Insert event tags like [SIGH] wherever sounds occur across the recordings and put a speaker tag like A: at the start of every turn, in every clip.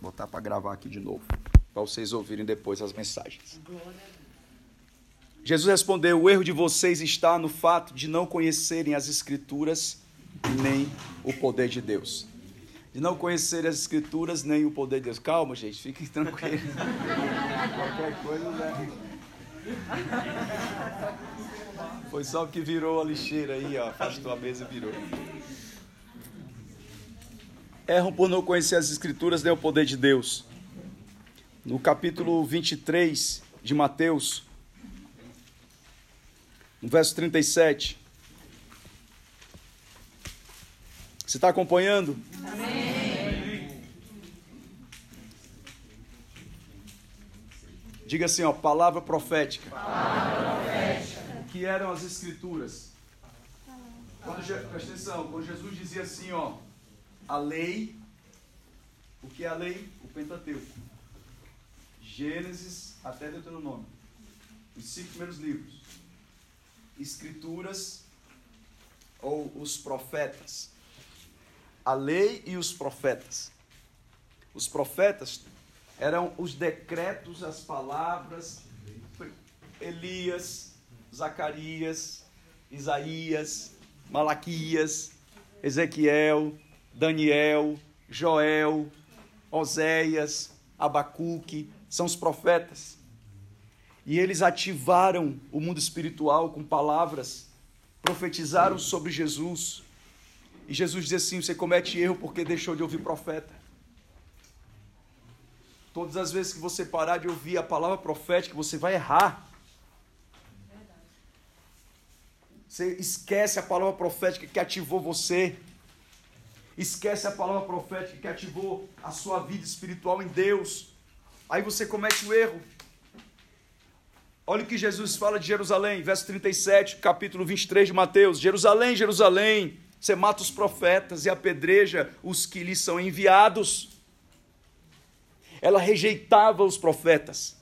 A: botar para gravar aqui de novo, para vocês ouvirem depois as mensagens. Jesus respondeu: O erro de vocês está no fato de não conhecerem as Escrituras nem o poder de Deus. De não conhecerem as Escrituras nem o poder de Deus. Calma, gente, fiquem [LAUGHS] tranquilos. Qualquer coisa, né? Foi só que virou a lixeira aí, ó. Afastou a mesa e virou. Erram por não conhecer as Escrituras nem o poder de Deus. No capítulo 23 de Mateus, no verso 37. Você está acompanhando? Amém. Diga assim, ó, palavra profética. Palavra profética. O que eram as escrituras? Quando, presta atenção, quando Jesus dizia assim, ó, a lei, o que é a lei? O Pentateuco. Gênesis até Deuteronômio. Os cinco primeiros livros escrituras ou os profetas. A lei e os profetas. Os profetas eram os decretos, as palavras, Elias, Zacarias, Isaías, Malaquias, Ezequiel, Daniel, Joel, Oséias, Abacuque, são os profetas. E eles ativaram o mundo espiritual com palavras, profetizaram sobre Jesus. E Jesus diz assim: você comete erro porque deixou de ouvir profeta. Todas as vezes que você parar de ouvir a palavra profética, você vai errar. Você esquece a palavra profética que ativou você. Esquece a palavra profética que ativou a sua vida espiritual em Deus. Aí você comete o erro. Olha o que Jesus fala de Jerusalém, verso 37, capítulo 23 de Mateus. Jerusalém, Jerusalém, você mata os profetas e apedreja os que lhes são enviados. Ela rejeitava os profetas.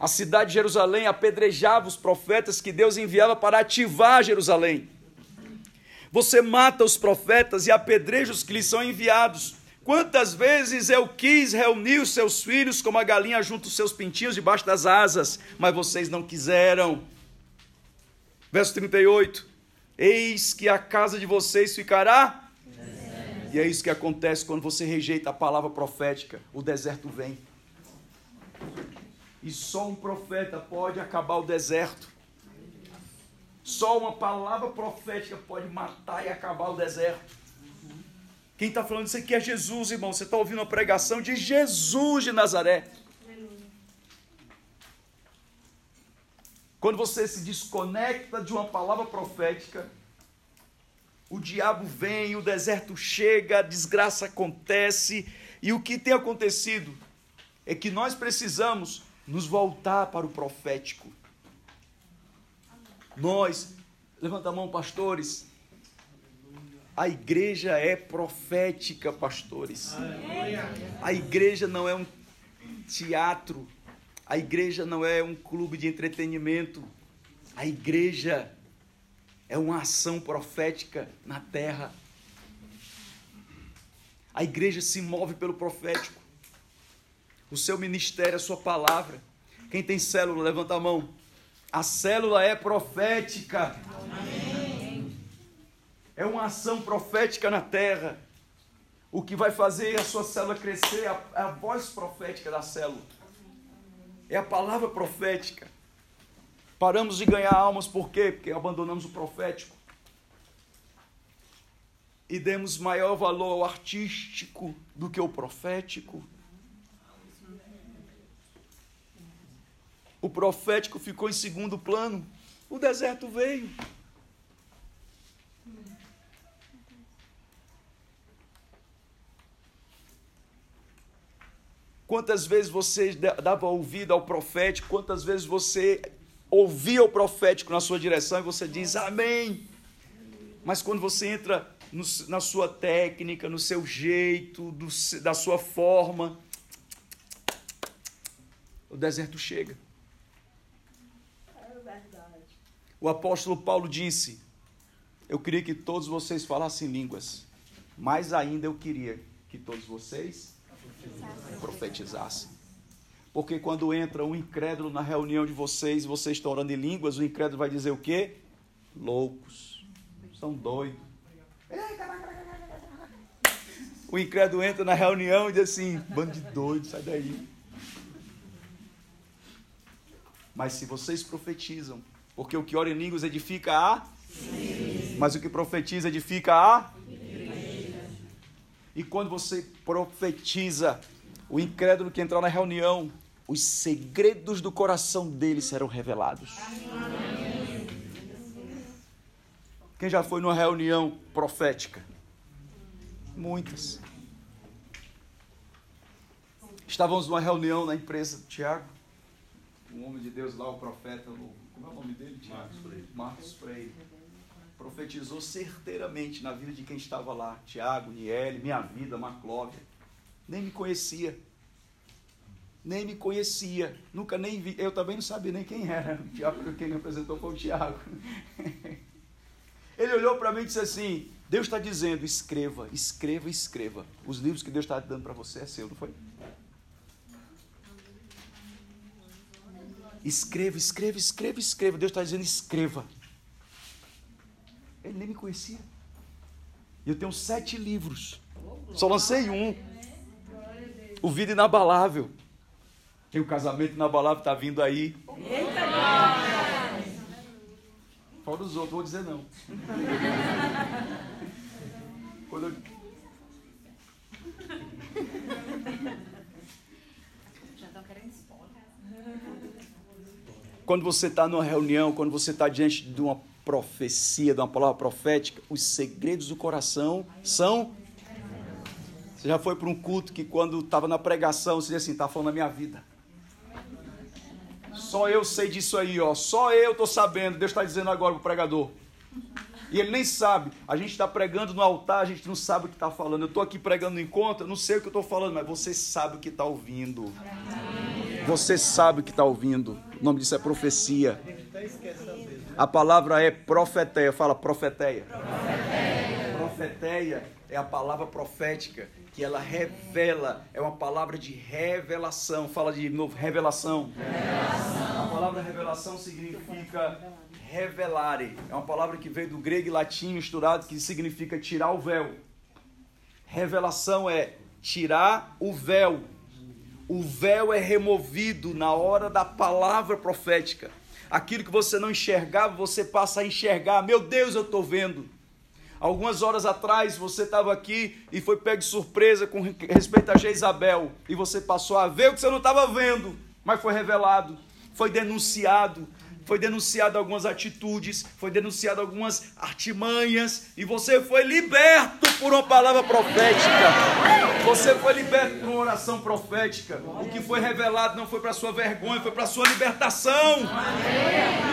A: A cidade de Jerusalém apedrejava os profetas que Deus enviava para ativar Jerusalém. Você mata os profetas e apedreja os que lhes são enviados. Quantas vezes eu quis reunir os seus filhos como a galinha junto os seus pintinhos debaixo das asas, mas vocês não quiseram. Verso 38. Eis que a casa de vocês ficará. E é isso que acontece quando você rejeita a palavra profética. O deserto vem. E só um profeta pode acabar o deserto. Só uma palavra profética pode matar e acabar o deserto. Quem está falando isso aqui é Jesus, irmão. Você está ouvindo a pregação de Jesus de Nazaré. Quando você se desconecta de uma palavra profética, o diabo vem, o deserto chega, a desgraça acontece, e o que tem acontecido é que nós precisamos nos voltar para o profético. Nós, levanta a mão, pastores, a igreja é profética, pastores. A igreja não é um teatro. A igreja não é um clube de entretenimento. A igreja é uma ação profética na terra. A igreja se move pelo profético. O seu ministério, a sua palavra. Quem tem célula, levanta a mão. A célula é profética. Amém é uma ação profética na terra. O que vai fazer a sua célula crescer é a, é a voz profética da célula. É a palavra profética. Paramos de ganhar almas por quê? Porque abandonamos o profético. E demos maior valor ao artístico do que ao profético. O profético ficou em segundo plano. O deserto veio. Quantas vezes você dava ouvido ao profético, quantas vezes você ouvia o profético na sua direção e você diz amém. Mas quando você entra no, na sua técnica, no seu jeito, do, da sua forma, o deserto chega.
B: É verdade.
A: O apóstolo Paulo disse: Eu queria que todos vocês falassem línguas, mais ainda eu queria que todos vocês Profetizassem. Porque quando entra um incrédulo na reunião de vocês, vocês estão orando em línguas, o incrédulo vai dizer o quê? Loucos. São doidos. O incrédulo entra na reunião e diz assim: bando de doido, sai daí. Mas se vocês profetizam, porque o que ora em línguas edifica a. Mas o que profetiza edifica a. E quando você profetiza, o incrédulo que entrar na reunião, os segredos do coração dele serão revelados. Quem já foi numa reunião profética? Muitas. Estávamos numa reunião na empresa do Tiago, um homem de Deus lá, o profeta, como é o nome dele? Tiago? Marcos Freire. Marcos Freire profetizou certeiramente na vida de quem estava lá. Tiago, Niele, minha vida, Maclóvia. Nem me conhecia. Nem me conhecia. Nunca nem vi. Eu também não sabia nem quem era. O Tiago, quem me apresentou foi o Tiago. Ele olhou para mim e disse assim: Deus está dizendo, escreva, escreva, escreva. Os livros que Deus está dando para você é seu, não foi? Escreva, escreva, escreva, escreva. Deus está dizendo, escreva. Ele nem me conhecia. E eu tenho sete livros. Só lancei um. O Vida Inabalável. Tem o Casamento Inabalável, está vindo aí. Fora os outros, vou dizer não. [LAUGHS] Quando eu... Quando você está numa reunião, quando você está diante de uma profecia, de uma palavra profética, os segredos do coração são. Você já foi para um culto que quando estava na pregação, você dizia assim, está falando da minha vida. Só eu sei disso aí, ó. Só eu estou sabendo. Deus está dizendo agora para o pregador. E ele nem sabe. A gente está pregando no altar, a gente não sabe o que está falando. Eu estou aqui pregando encontro, eu não sei o que eu estou falando, mas você sabe o que está ouvindo. Você sabe o que está ouvindo. O nome disso é profecia. A palavra é profeteia. Fala profeteia. Profeteia. Profeteia é a palavra profética que ela revela, é uma palavra de revelação. Fala de novo, revelação. revelação. A palavra revelação significa revelare. É uma palavra que veio do grego e latim misturado que significa tirar o véu. Revelação é tirar o véu. O véu é removido na hora da palavra profética aquilo que você não enxergava, você passa a enxergar. Meu Deus, eu estou vendo. Algumas horas atrás você estava aqui e foi pego de surpresa com respeito a Jezabel e você passou a ver o que você não estava vendo, mas foi revelado, foi denunciado, foi denunciado algumas atitudes, foi denunciado algumas artimanhas, e você foi liberto por uma palavra profética. Você foi liberto por uma oração profética. O que foi revelado não foi para sua vergonha, foi para sua libertação.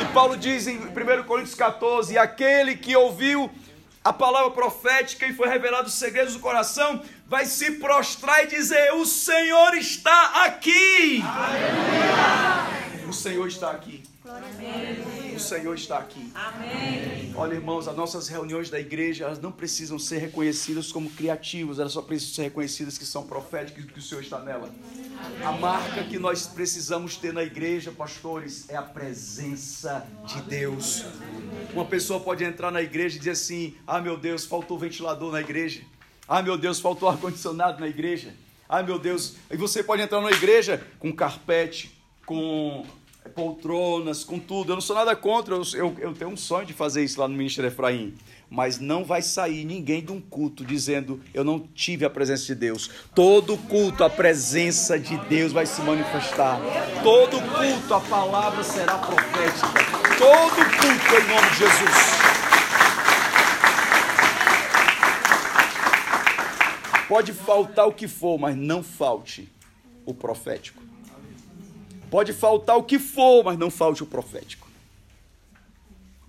A: E Paulo diz em 1 Coríntios 14: aquele que ouviu a palavra profética e foi revelado os segredos do coração, vai se prostrar e dizer: O Senhor está aqui. Aleluia. O Senhor está aqui. O Senhor está aqui. Amém. Olha, irmãos, as nossas reuniões da igreja, elas não precisam ser reconhecidas como criativas, elas só precisam ser reconhecidas que são proféticas e que o Senhor está nela. A marca que nós precisamos ter na igreja, pastores, é a presença de Deus. Uma pessoa pode entrar na igreja e dizer assim: ah, meu Deus, faltou ventilador na igreja. Ah, meu Deus, faltou ar-condicionado na igreja. Ah, meu Deus. E você pode entrar na igreja com carpete, com poltronas, com tudo. Eu não sou nada contra, eu, eu, eu, tenho um sonho de fazer isso lá no Ministério Efraim. Mas não vai sair ninguém de um culto dizendo eu não tive a presença de Deus. Todo culto, a presença de Deus vai se manifestar. Todo culto, a palavra será profética. Todo culto, em nome de Jesus. Pode faltar o que for, mas não falte o profético. Pode faltar o que for, mas não falte o profético.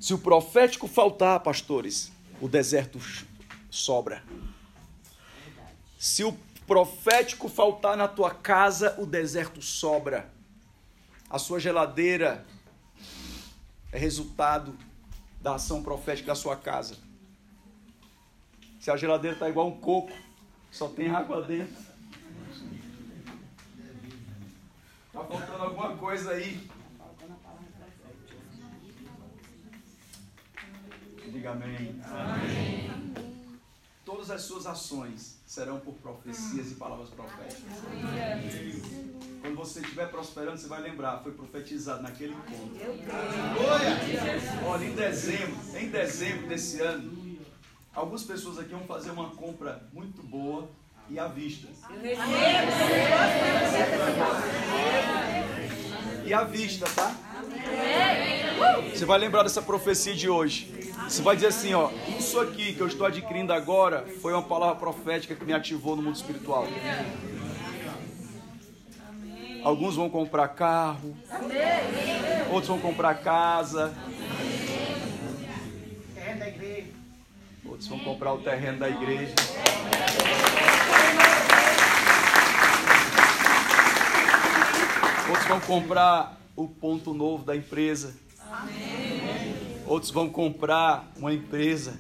A: Se o profético faltar, pastores, o deserto sobra. Se o profético faltar na tua casa, o deserto sobra. A sua geladeira é resultado da ação profética da sua casa. Se a geladeira está igual um coco, só tem água dentro. Está faltando alguma coisa aí. Diga amém. amém. Todas as suas ações serão por profecias e palavras proféticas. Quando você estiver prosperando, você vai lembrar, foi profetizado naquele encontro. Olha, em dezembro, em dezembro desse ano, algumas pessoas aqui vão fazer uma compra muito boa e à vista. E à vista, tá? Você vai lembrar dessa profecia de hoje. Você vai dizer assim, ó, isso aqui que eu estou adquirindo agora foi uma palavra profética que me ativou no mundo espiritual. Alguns vão comprar carro, outros vão comprar casa, outros vão comprar o terreno da igreja. Outros vão comprar o ponto novo da empresa. Outros vão comprar uma empresa.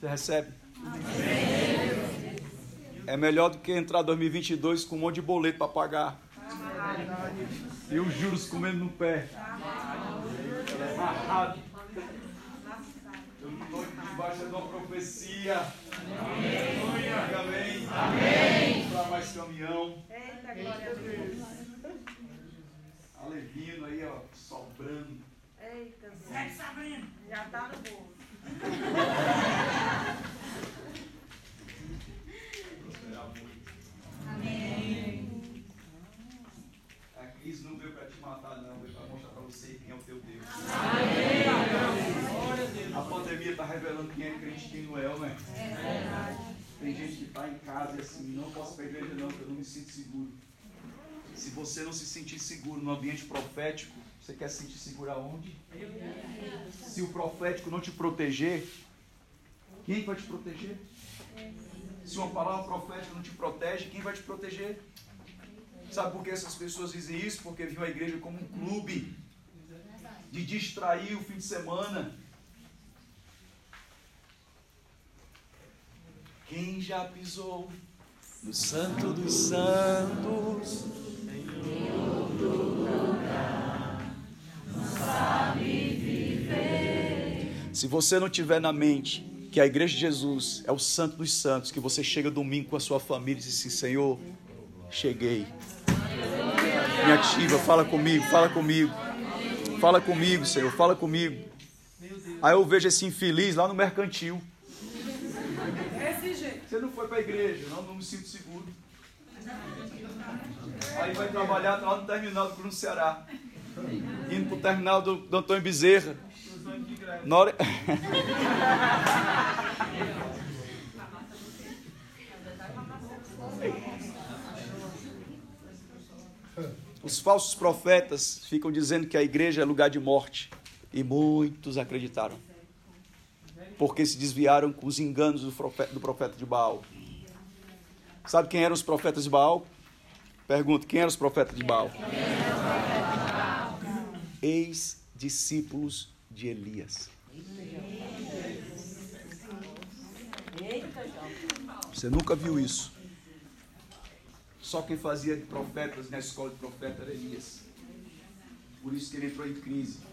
A: Você recebe? É melhor do que entrar 2022 com um monte de boleto para pagar. E os juros comendo no pé. Amarrado. Debaixo de uma profecia. Amém. Amém. Amém. Para mais caminhão. Eita, glória a Deus. Alevino aí, ó, sobrando.
B: Eita, Segue, Sabrina. Já está no bolso. [LAUGHS]
A: Amém. A crise não veio para te matar, não, veio para mostrar para você quem é o teu Deus. Amém. A pandemia está revelando quem é crente e quem não é, né? Tem gente que está em casa e assim, não posso para a igreja não, porque eu não me sinto seguro. Se você não se sentir seguro no ambiente profético, você quer se sentir seguro aonde? Se o profético não te proteger, quem vai te proteger? Se uma palavra profética não te protege, quem vai te proteger? Sabe por que essas pessoas dizem isso? Porque viam a igreja como um clube de distrair o fim de semana. Quem já pisou no Santo dos Santos? Em outro lugar, não sabe viver. Se você não tiver na mente que a igreja de Jesus é o Santo dos Santos, que você chega domingo com a sua família e diz assim: Senhor, cheguei. Me ativa, fala comigo, fala comigo. Fala comigo, Senhor, fala comigo. Aí eu vejo esse infeliz lá no mercantil. Você não foi para a igreja, não, não me sinto seguro. Aí vai trabalhar lá no terminal do Cruz Ceará. Indo para o terminal do, do Antônio Bezerra. Hora... [LAUGHS] Os falsos profetas ficam dizendo que a igreja é lugar de morte. E muitos acreditaram. Porque se desviaram com os enganos do profeta, do profeta de Baal. Sabe quem eram os profetas de Baal? Pergunto, quem eram os profetas de Baal? Ex-discípulos de Elias. Você nunca viu isso. Só quem fazia de profetas na escola de profeta era Elias. Por isso que ele entrou em crise.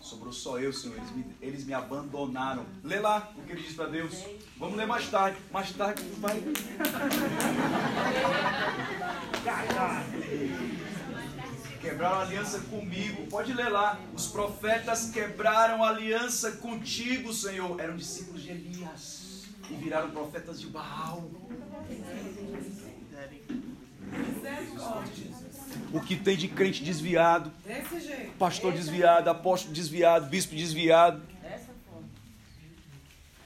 A: Sobrou só eu, Senhor. Eles me, eles me abandonaram. Lê lá o que ele diz para Deus. Vamos ler mais tarde. Mais tarde vai. [LAUGHS] Quebraram a aliança comigo. Pode ler lá. Os profetas quebraram a aliança contigo, Senhor. Eram discípulos de Elias. E viraram profetas de Baal. O que tem de crente desviado, pastor desviado, apóstolo desviado, bispo desviado.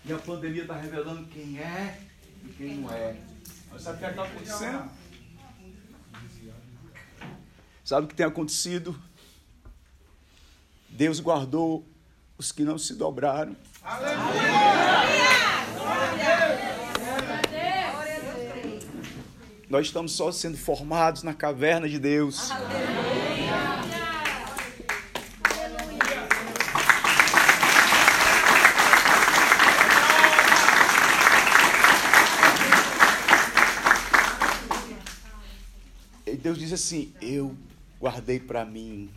A: E a pandemia está revelando quem é e quem não é. Mas sabe o que está acontecendo? Sabe o que tem acontecido? Deus guardou os que não se dobraram. Aleluia! Nós estamos só sendo formados na caverna de Deus. Aleluia. Deus diz assim: Eu guardei para mim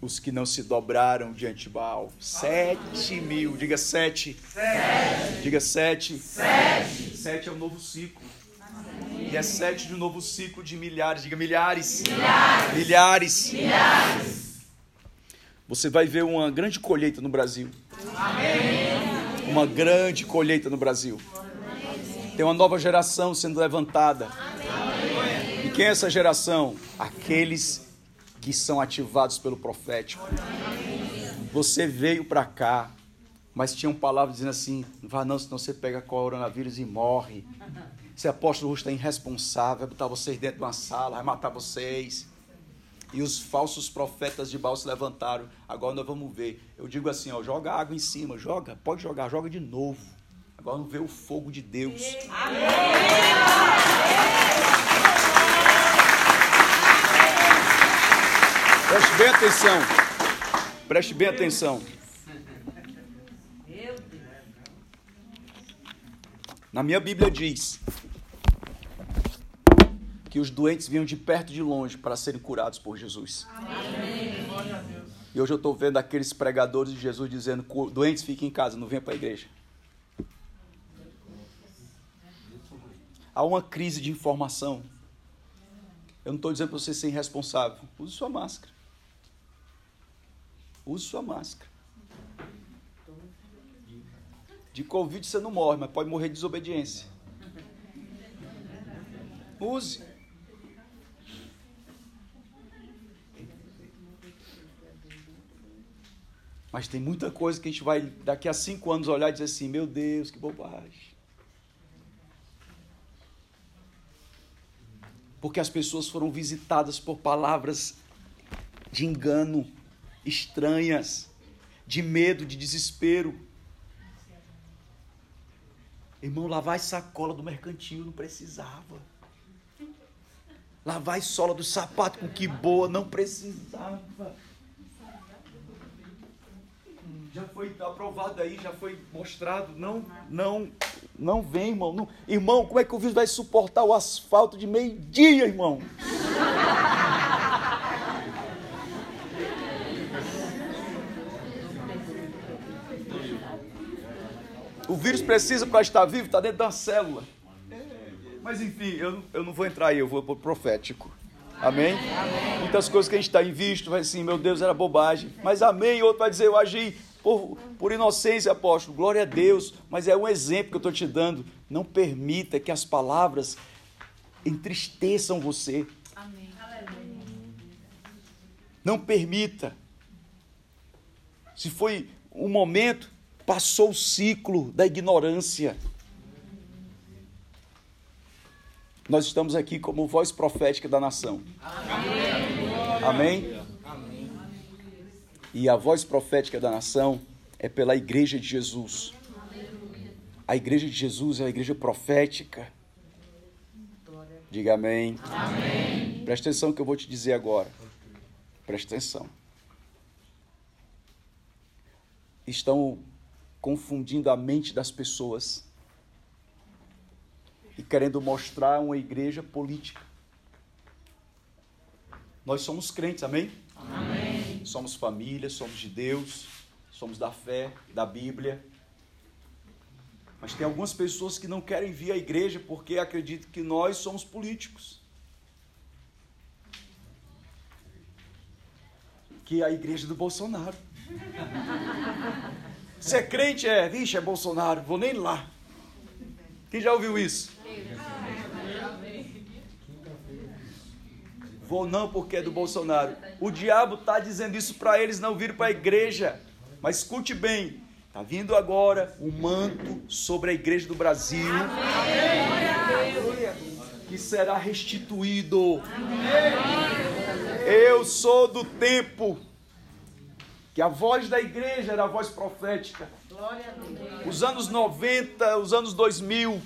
A: os que não se dobraram diante de Baal. Sete mil, diga sete. sete. Diga sete. Sete. Sete é o novo ciclo. E é sete de um novo ciclo de milhares, diga milhares. Milhares. Milhares. milhares. Você vai ver uma grande colheita no Brasil. Amém. Uma grande colheita no Brasil. Tem uma nova geração sendo levantada. Amém. E quem é essa geração? Aqueles que são ativados pelo profético. Você veio para cá, mas tinham palavras dizendo assim: não vá não, senão você pega coronavírus e morre. Esse apóstolo está irresponsável, vai botar vocês dentro de uma sala, vai matar vocês. E os falsos profetas de Baal se levantaram. Agora nós vamos ver. Eu digo assim, ó, joga água em cima, joga, pode jogar, joga de novo. Agora vamos ver o fogo de Deus. Preste bem atenção. Preste bem atenção. Na minha Bíblia diz que os doentes vinham de perto e de longe para serem curados por Jesus. Amém. E hoje eu estou vendo aqueles pregadores de Jesus dizendo: doentes fiquem em casa, não venham para a igreja. Há uma crise de informação. Eu não estou dizendo para você ser irresponsável. Use sua máscara. Use sua máscara. De Covid você não morre, mas pode morrer de desobediência. Use. Mas tem muita coisa que a gente vai, daqui a cinco anos, olhar e dizer assim: meu Deus, que bobagem. Porque as pessoas foram visitadas por palavras de engano estranhas, de medo, de desespero. Irmão, lavar sacola do mercantil não precisava. Lavar sola do sapato com que boa não precisava. Já foi aprovado aí, já foi mostrado. Não, não, não vem, irmão. Não. Irmão, como é que o vírus vai suportar o asfalto de meio-dia, irmão? O vírus precisa para estar vivo, está dentro da célula. Mas enfim, eu, eu não vou entrar aí, eu vou para profético. Amém? amém? Muitas coisas que a gente está em visto, vai assim, meu Deus, era bobagem. Mas amém, outro vai dizer, eu agi por, por inocência, apóstolo. Glória a Deus. Mas é um exemplo que eu estou te dando. Não permita que as palavras entristeçam você. Amém. Não permita. Se foi um momento, Passou o ciclo da ignorância. Nós estamos aqui como voz profética da nação. Amém? Amém? E a voz profética da nação é pela igreja de Jesus. A igreja de Jesus é a igreja profética. Diga amém. amém. Presta atenção no que eu vou te dizer agora. Presta atenção. Estão confundindo a mente das pessoas e querendo mostrar uma igreja política. Nós somos crentes, amém? Amém. Somos família, somos de Deus, somos da fé, da Bíblia. Mas tem algumas pessoas que não querem vir à igreja porque acreditam que nós somos políticos. Que é a igreja do Bolsonaro. [LAUGHS] Você é crente? É, vixe, é Bolsonaro, vou nem lá. Quem já ouviu isso? Vou não porque é do Bolsonaro. O diabo está dizendo isso para eles não virem para a igreja. Mas escute bem, está vindo agora o um manto sobre a igreja do Brasil. Que será restituído. Eu sou do tempo que a voz da igreja era a voz profética. Os anos 90, os anos 2000,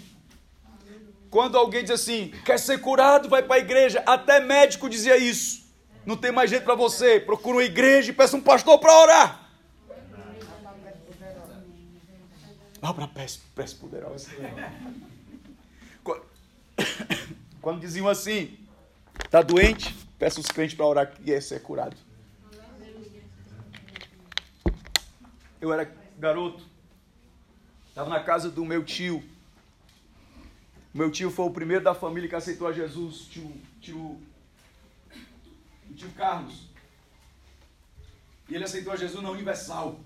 A: quando alguém diz assim, quer ser curado, vai para a igreja. Até médico dizia isso. Não tem mais jeito para você, procura uma igreja e peça um pastor para orar. Vá para a peste poderosa. Quando diziam assim, tá doente, peça os crentes para orar que ia ser curado. Eu era garoto, estava na casa do meu tio. Meu tio foi o primeiro da família que aceitou a Jesus, tio, tio, tio Carlos. E ele aceitou a Jesus na Universal.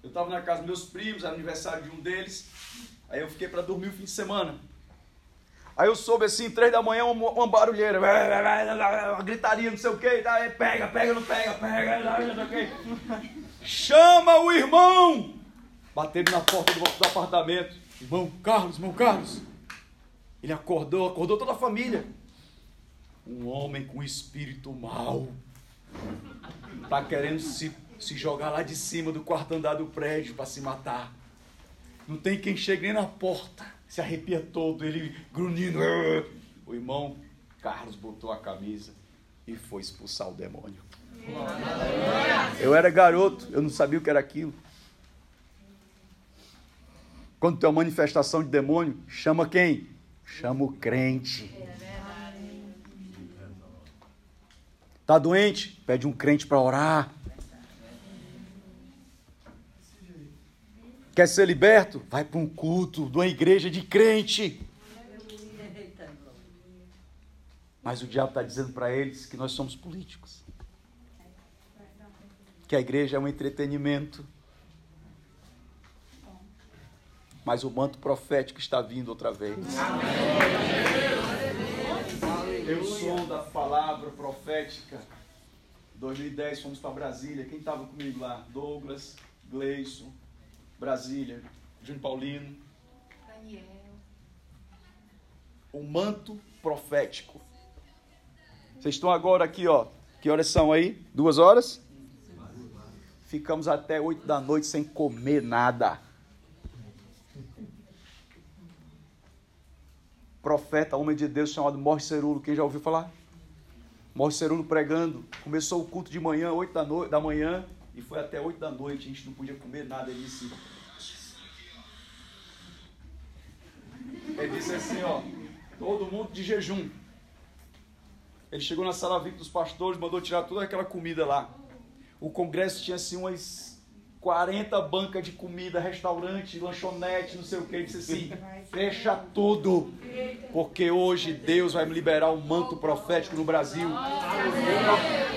A: Eu estava na casa dos meus primos, era aniversário de um deles. Aí eu fiquei para dormir o fim de semana. Aí eu soube assim, três da manhã, uma, uma barulheira, uma gritaria, não sei o que, pega, pega, não pega, pega, não sei o. Chama o irmão! Bateram na porta do, do apartamento. Irmão Carlos, irmão Carlos. Ele acordou, acordou toda a família. Um homem com espírito mau. Tá querendo se se jogar lá de cima do quarto andar do prédio para se matar. Não tem quem chegue nem na porta. Se arrepia todo, ele grunhindo. O irmão Carlos botou a camisa e foi expulsar o demônio. Eu era garoto, eu não sabia o que era aquilo. Quando tem uma manifestação de demônio, chama quem? Chama o crente. Tá doente? Pede um crente para orar. Quer ser liberto? Vai para um culto de uma igreja de crente. Mas o diabo está dizendo para eles que nós somos políticos. Que a igreja é um entretenimento. Mas o manto profético está vindo outra vez. Eu sou da palavra profética. 2010 fomos para Brasília. Quem estava comigo lá? Douglas, Gleison, Brasília, Júnior Paulino. Daniel. O manto profético. Vocês estão agora aqui, ó. Que horas são aí? Duas horas? Ficamos até oito da noite sem comer nada. Profeta, homem de Deus chamado Morre Cerulo. Quem já ouviu falar? Morre Cerulo pregando. Começou o culto de manhã, oito da, no... da manhã. E foi até 8 da noite, a gente não podia comer nada. Ele disse, ele disse assim, ó, todo mundo de jejum. Ele chegou na sala VIP dos pastores, mandou tirar toda aquela comida lá. O congresso tinha assim umas 40 bancas de comida, restaurante, lanchonete, não sei o que. Ele disse assim: fecha tudo, porque hoje Deus vai me liberar um manto profético no Brasil.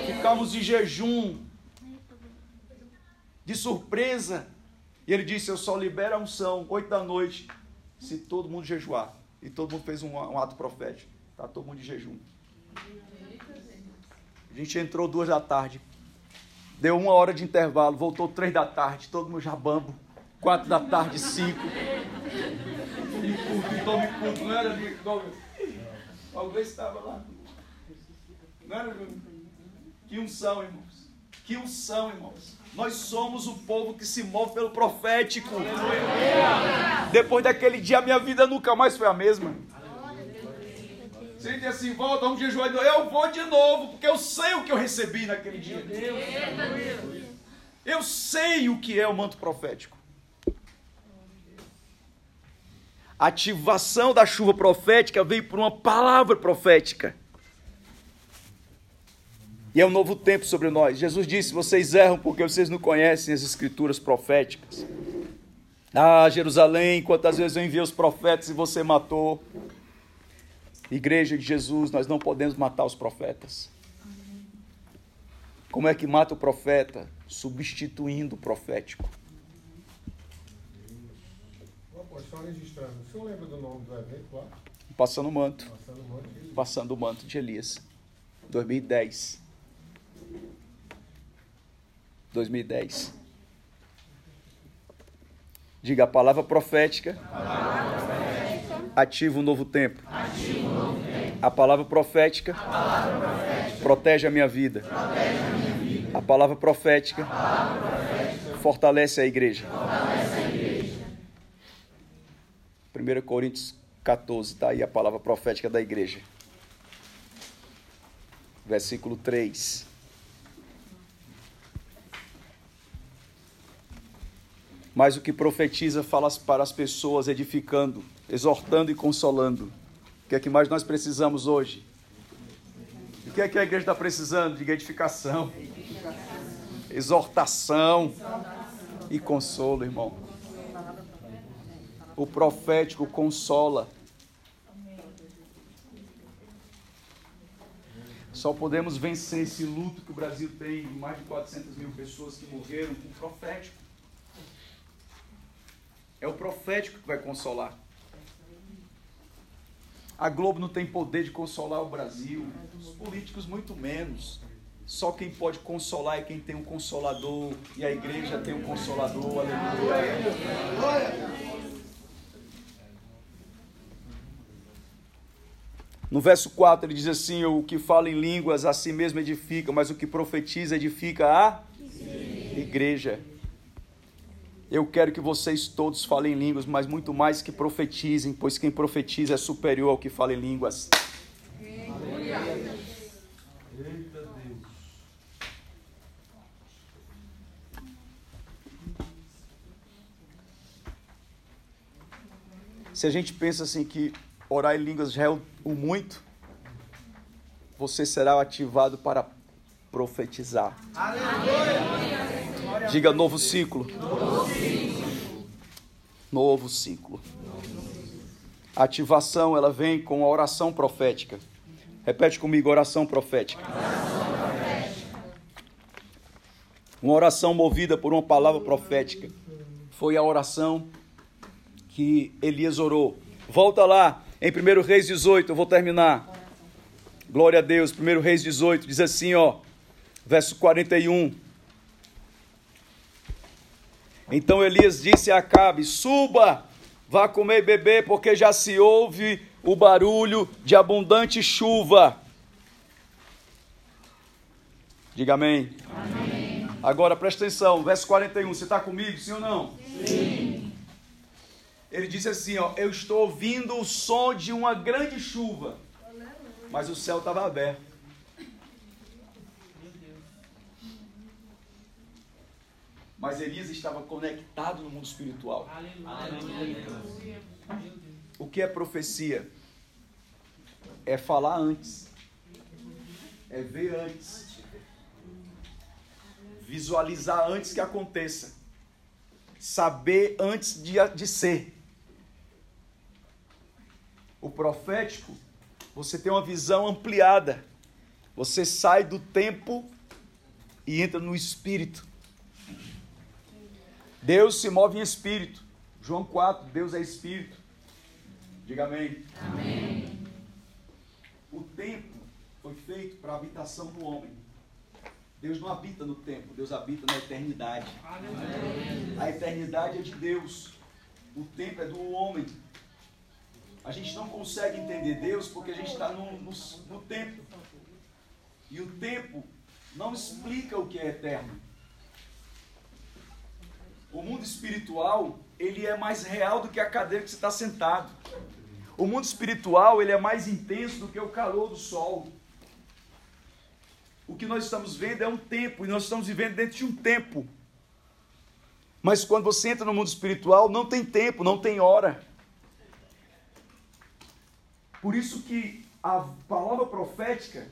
A: Ficamos de jejum, de surpresa. E ele disse: Eu só libero a unção, oito da noite, se todo mundo jejuar. E todo mundo fez um, um ato profético. Está todo mundo de jejum. A gente entrou duas da tarde. Deu uma hora de intervalo, voltou três da tarde, todo mundo já bambo. Quatro da tarde, cinco. E culto, tome culto, não era ali. Talvez estava lá. Não era? Que unção, irmãos. Que unção, irmãos. Nós somos o povo que se move pelo profético. Depois daquele dia, a minha vida nunca mais foi a mesma. Você diz assim, volta, vamos jejuar. Eu vou de novo, porque eu sei o que eu recebi naquele dia. Eu sei o que é o manto profético. A ativação da chuva profética veio por uma palavra profética. E é um novo tempo sobre nós. Jesus disse: Vocês erram porque vocês não conhecem as escrituras proféticas. Ah, Jerusalém, quantas vezes eu enviei os profetas e você matou. Igreja de Jesus, nós não podemos matar os profetas. Como é que mata o profeta? Substituindo o profético.
C: Só registrando, o senhor lembra do nome do evento lá?
A: Passando o manto. Passando o manto de Elias. Passando o manto de Elias. 2010. 2010. Diga a palavra profética. Ativa um novo tempo. A palavra profética. Protege a minha vida. A palavra profética. Fortalece a igreja. 1 Coríntios 14, está aí a palavra profética da igreja. Versículo 3. Mas o que profetiza fala para as pessoas, edificando, exortando e consolando. O que é que mais nós precisamos hoje? O que é que a igreja está precisando? De edificação, exortação e consolo, irmão. O profético consola. Só podemos vencer esse luto que o Brasil tem mais de 400 mil pessoas que morreram com o profético. É o profético que vai consolar. A Globo não tem poder de consolar o Brasil, os políticos muito menos. Só quem pode consolar é quem tem um consolador, e a igreja tem um consolador, aleluia. No verso 4 ele diz assim: O que fala em línguas a si mesmo edifica, mas o que profetiza edifica a igreja. Eu quero que vocês todos falem línguas, mas muito mais que profetizem, pois quem profetiza é superior ao que fala em línguas. Se a gente pensa assim que orar em línguas já é o, o muito, você será ativado para profetizar. Aleluia. Diga novo ciclo. Novo ciclo. A ativação ela vem com a oração profética. Repete comigo, oração profética. Uma oração movida por uma palavra profética. Foi a oração que Elias orou. Volta lá, em 1 Reis 18, eu vou terminar. Glória a Deus, 1 Reis 18, diz assim, ó, verso 41. Então Elias disse a Acabe: Suba, vá comer e beber, porque já se ouve o barulho de abundante chuva. Diga amém. amém. Agora presta atenção, verso 41. Você está comigo, sim ou não? Sim. Ele disse assim: ó, Eu estou ouvindo o som de uma grande chuva, mas o céu estava aberto. Mas Elias estava conectado no mundo espiritual. Aleluia. O que é profecia? É falar antes. É ver antes. Visualizar antes que aconteça. Saber antes de, de ser. O profético, você tem uma visão ampliada. Você sai do tempo e entra no espírito. Deus se move em espírito. João 4, Deus é espírito. Diga amém. Amém. O tempo foi feito para a habitação do homem. Deus não habita no tempo, Deus habita na eternidade. Amém. A eternidade é de Deus. O tempo é do homem. A gente não consegue entender Deus porque a gente está no, no, no tempo. E o tempo não explica o que é eterno. O mundo espiritual, ele é mais real do que a cadeira que você está sentado. O mundo espiritual, ele é mais intenso do que o calor do sol. O que nós estamos vendo é um tempo, e nós estamos vivendo dentro de um tempo. Mas quando você entra no mundo espiritual, não tem tempo, não tem hora. Por isso que a palavra profética,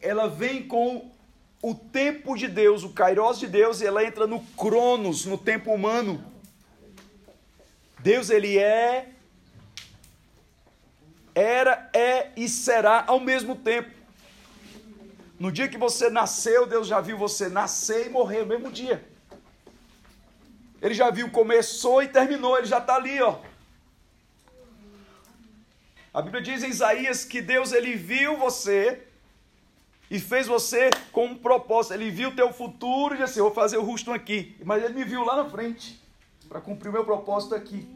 A: ela vem com o tempo de Deus, o kairos de Deus, ela entra no cronos, no tempo humano. Deus ele é era, é e será ao mesmo tempo. No dia que você nasceu, Deus já viu você nascer e morrer no mesmo dia. Ele já viu, começou e terminou, ele já está ali, ó. A Bíblia diz em Isaías que Deus ele viu você e fez você com um propósito. Ele viu o teu futuro e disse assim, vou fazer o rosto aqui. Mas ele me viu lá na frente, para cumprir o meu propósito aqui.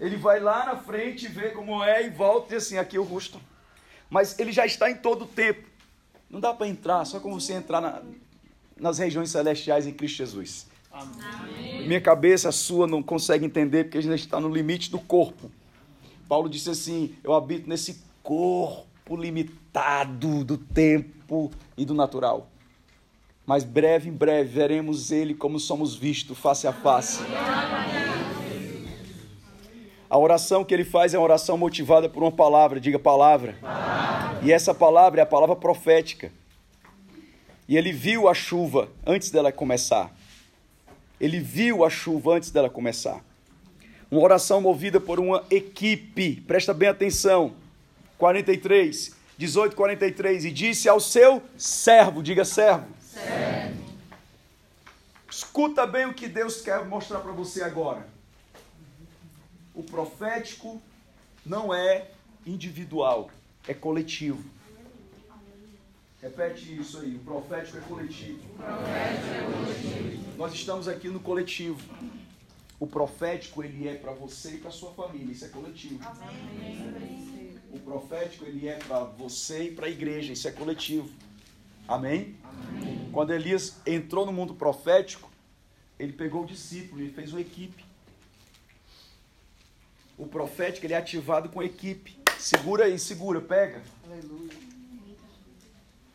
A: Ele vai lá na frente, vê como é e volta e diz assim, aqui o rosto. Mas ele já está em todo o tempo. Não dá para entrar, só como você entrar na, nas regiões celestiais em Cristo Jesus. Amém. Minha cabeça, a sua, não consegue entender porque a gente está no limite do corpo. Paulo disse assim: Eu habito nesse corpo limitado do tempo e do natural. Mas breve, em breve, veremos Ele como somos vistos, face a face. A oração que ele faz é uma oração motivada por uma palavra, diga palavra. palavra. E essa palavra é a palavra profética. E ele viu a chuva antes dela começar. Ele viu a chuva antes dela começar. Uma oração movida por uma equipe. Presta bem atenção. 43, 18, 43. E disse ao seu servo, diga servo. Servo. Escuta bem o que Deus quer mostrar para você agora. O profético não é individual, é coletivo. Repete isso aí. O profético é coletivo. Profético é coletivo. Nós estamos aqui no coletivo. O profético ele é para você e para sua família. Isso é coletivo. Amém. O profético ele é para você e para a igreja. Isso é coletivo. Amém? Amém? Quando Elias entrou no mundo profético, ele pegou o discípulo e fez uma equipe. O profético ele é ativado com equipe. Segura aí, segura, pega. Aleluia.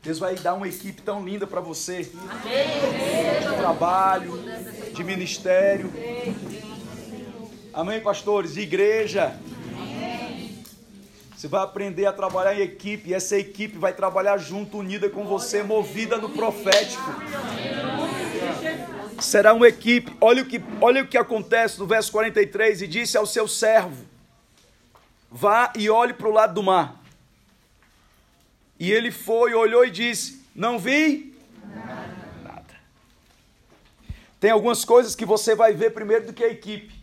A: Deus vai dar uma equipe tão linda para você. De trabalho, de ministério. Amém, pastores? De igreja. Você vai aprender a trabalhar em equipe. E essa equipe vai trabalhar junto, unida com você, movida no profético. Será uma equipe. Olha o que, olha o que acontece no verso 43. E disse ao seu servo: Vá e olhe para o lado do mar. E ele foi, olhou e disse: Não vi nada. Tem algumas coisas que você vai ver primeiro do que a equipe.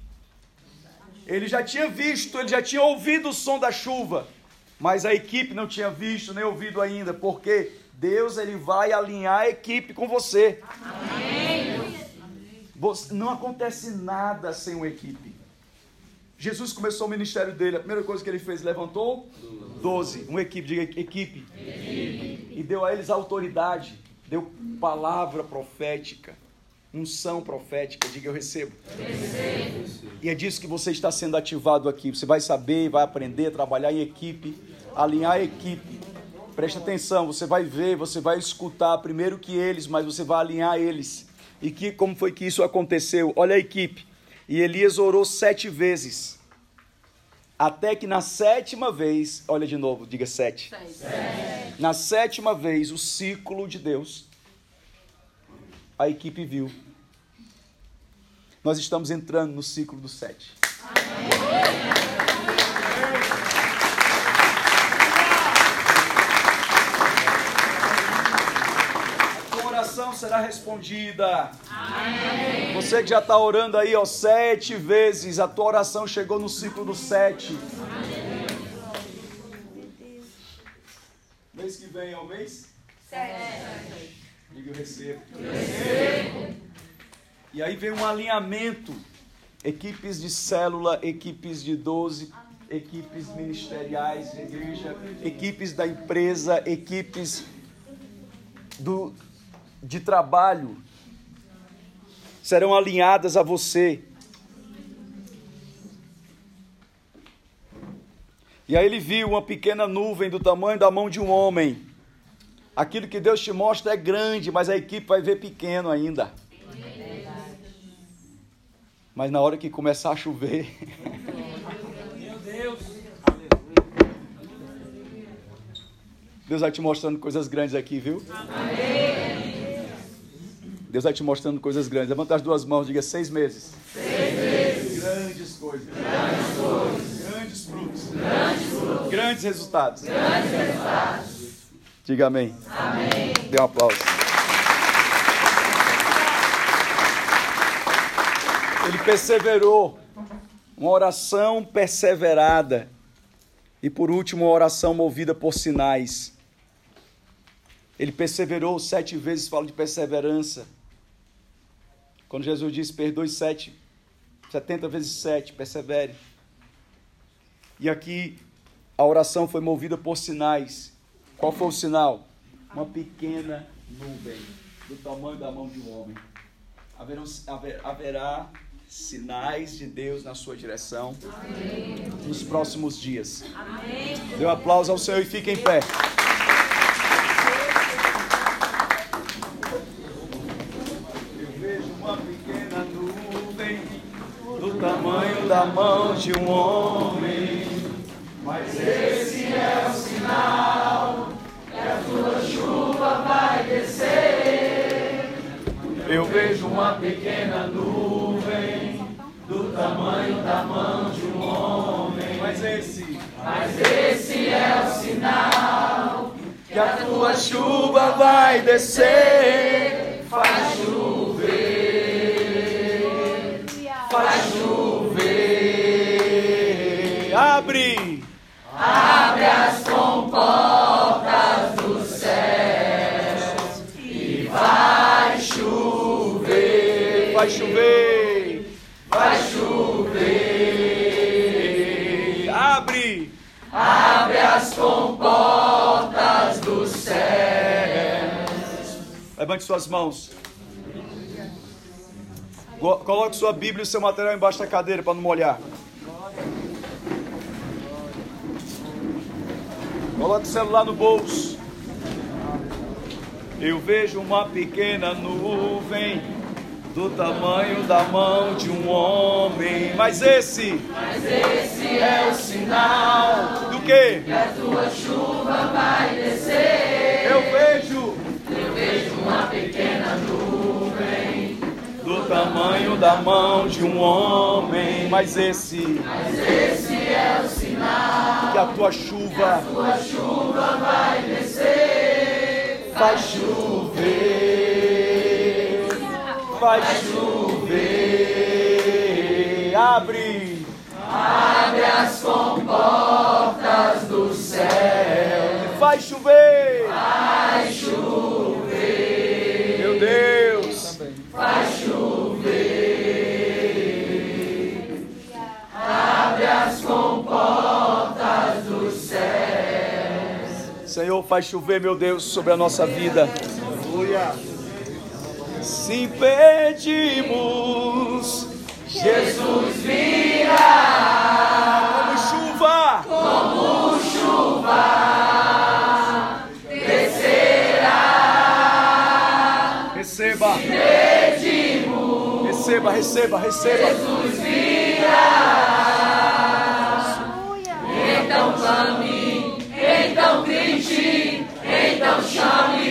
A: Ele já tinha visto, ele já tinha ouvido o som da chuva, mas a equipe não tinha visto nem ouvido ainda, porque Deus ele vai alinhar a equipe com você. Amém. Não acontece nada sem uma equipe. Jesus começou o ministério dele, a primeira coisa que ele fez, levantou Doze. Uma equipe, diga equipe. equipe. E deu a eles autoridade, deu palavra profética, unção profética. Diga eu recebo. recebo. E é disso que você está sendo ativado aqui. Você vai saber, vai aprender a trabalhar em equipe, alinhar a equipe. Preste atenção, você vai ver, você vai escutar primeiro que eles, mas você vai alinhar eles. E que como foi que isso aconteceu? Olha a equipe. E Elias orou sete vezes. Até que na sétima vez, olha de novo, diga sete. sete. Na sétima vez, o ciclo de Deus, a equipe viu. Nós estamos entrando no ciclo do sete. oração será respondida. Amém. Você que já está orando aí, ó, sete vezes, a tua oração chegou no ciclo do sete. Amém. Mês que vem é o mês? Sete. Diga eu recebo. Eu recebo. E aí vem um alinhamento. Equipes de célula, equipes de 12, equipes ministeriais de igreja, equipes da empresa, equipes do, de trabalho serão alinhadas a você. E aí ele viu uma pequena nuvem do tamanho da mão de um homem. Aquilo que Deus te mostra é grande, mas a equipe vai ver pequeno ainda. Mas na hora que começar a chover. Meu Deus! [LAUGHS] Deus vai te mostrando coisas grandes aqui, viu? Amém. Deus vai te mostrando coisas grandes. Levanta as duas mãos, diga seis meses. Seis meses. Grandes coisas. Grandes coisas. Grandes frutos. Grandes frutos. Grandes resultados. Grandes resultados. Diga amém. Amém. Dê um aplauso. Ele perseverou. Uma oração perseverada. E por último, uma oração movida por sinais. Ele perseverou sete vezes, fala de perseverança. Quando Jesus disse, perdoe sete, setenta vezes sete, persevere. E aqui a oração foi movida por sinais. Qual foi o sinal? Uma pequena nuvem do tamanho da mão de um homem. Haverão, haver, haverá sinais de Deus na sua direção Amém. nos próximos dias. Amém. Dê um aplauso ao Senhor e fique em pé. Eu vejo uma pequena nuvem do tamanho da mão de um homem, mas esse uma pequena nuvem do tamanho da mão de um homem. Mas esse, mas esse é o sinal que a tua chuva vai descer. Faz chover, faz chover. Abre, abre as vai chover, vai chover. Abre, abre as comportas dos céus. Levante suas mãos. Coloque sua Bíblia e seu material embaixo da cadeira para não molhar. Coloque o celular no bolso. Eu vejo uma pequena nuvem do tamanho da mão de um homem. Mas esse, mas esse é o sinal do que? Que a tua chuva vai descer. Eu vejo, eu vejo uma pequena nuvem do tamanho da mão de um homem. Mas esse, mas esse é o sinal que a tua chuva, a tua chuva vai descer. Vai chover, vai chover. Abre, abre as comportas do céu. Vai chover, vai chover. Meu Deus, vai chover. Abre as comportas do céu. Senhor, faz chover, meu Deus, sobre a nossa vida. Aleluia. Se pedimos, Jesus virá como chuva, como chuva descerá. Receba. Pedimos. Receba, receba, receba. Jesus
D: Então clame, então grite, então chame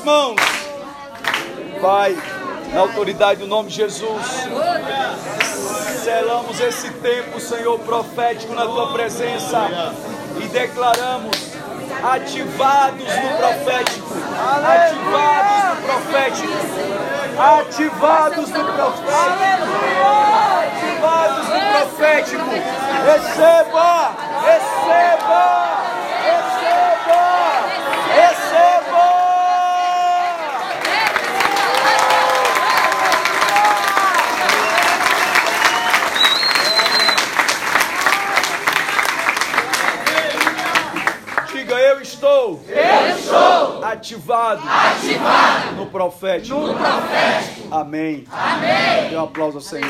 A: mãos. Pai, na autoridade do nome de Jesus, selamos esse tempo, Senhor, profético na tua presença e declaramos ativados no profético, ativados no profético, ativados no profético, ativados no profético. Receba, receba, receba. Diga, eu estou.
D: Eu estou
A: Ativado.
D: ativado
A: No profético.
D: no profético.
A: Amém.
D: Amém.
A: Dê um aplauso ao Senhor.